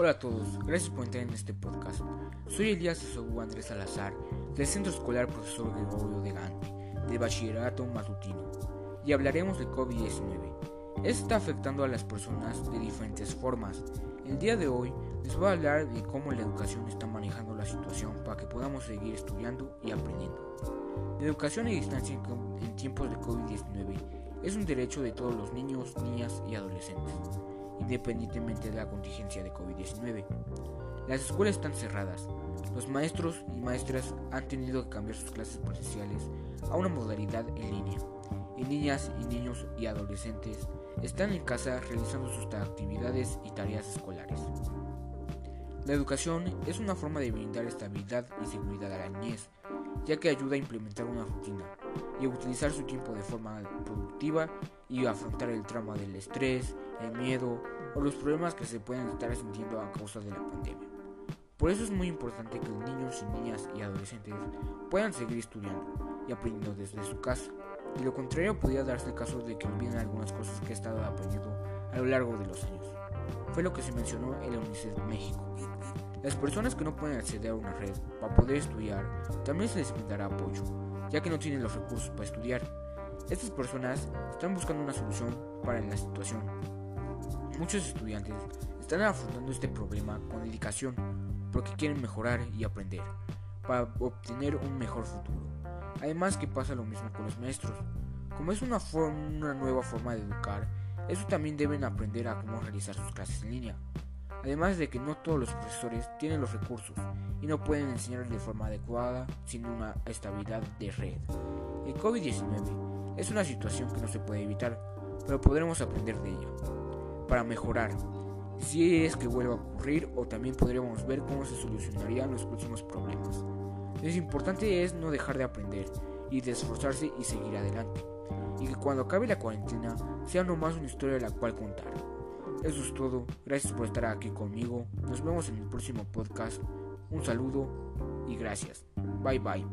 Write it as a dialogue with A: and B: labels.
A: Hola a todos, gracias por entrar en este podcast. Soy Elías Esobu Andrés Salazar, del Centro Escolar Profesor Gregorio de Gante, del Bachillerato Matutino, y hablaremos del COVID-19. Esto está afectando a las personas de diferentes formas. El día de hoy les voy a hablar de cómo la educación está manejando la situación para que podamos seguir estudiando y aprendiendo. La educación a distancia en tiempos de COVID-19 es un derecho de todos los niños, niñas y adolescentes independientemente de la contingencia de COVID-19. Las escuelas están cerradas. Los maestros y maestras han tenido que cambiar sus clases presenciales a una modalidad en línea. Y niñas y niños y adolescentes están en casa realizando sus actividades y tareas escolares. La educación es una forma de brindar estabilidad y seguridad a la niñez, ya que ayuda a implementar una rutina y utilizar su tiempo de forma productiva y afrontar el trauma del estrés, el miedo o los problemas que se pueden estar sintiendo a causa de la pandemia. Por eso es muy importante que los niños y niñas y adolescentes puedan seguir estudiando y aprendiendo desde su casa. De lo contrario podría darse el caso de que olviden algunas cosas que he estado aprendiendo a lo largo de los años. Fue lo que se mencionó en la UNICEF México. Las personas que no pueden acceder a una red para poder estudiar también se les brindará apoyo, ya que no tienen los recursos para estudiar. Estas personas están buscando una solución para la situación Muchos estudiantes están afrontando este problema con dedicación porque quieren mejorar y aprender para obtener un mejor futuro. Además que pasa lo mismo con los maestros. Como es una, nueva forma de educar, eso también deben aprender a cómo realizar sus clases en línea. Además de que no todos los profesores tienen los recursos y no pueden enseñar de forma adecuada sin una estabilidad de red. El COVID-19 es una situación que no se puede evitar, pero podremos aprender de ella para mejorar. Si es que vuelva a ocurrir o también podríamos ver cómo se solucionarían los próximos problemas. Lo importante es no dejar de aprender y de esforzarse y seguir adelante. Y que cuando acabe la cuarentena sea nomás una historia de la cual contar. Eso es todo. Gracias por estar aquí conmigo. Nos vemos en el próximo podcast. Un saludo y gracias. Bye bye.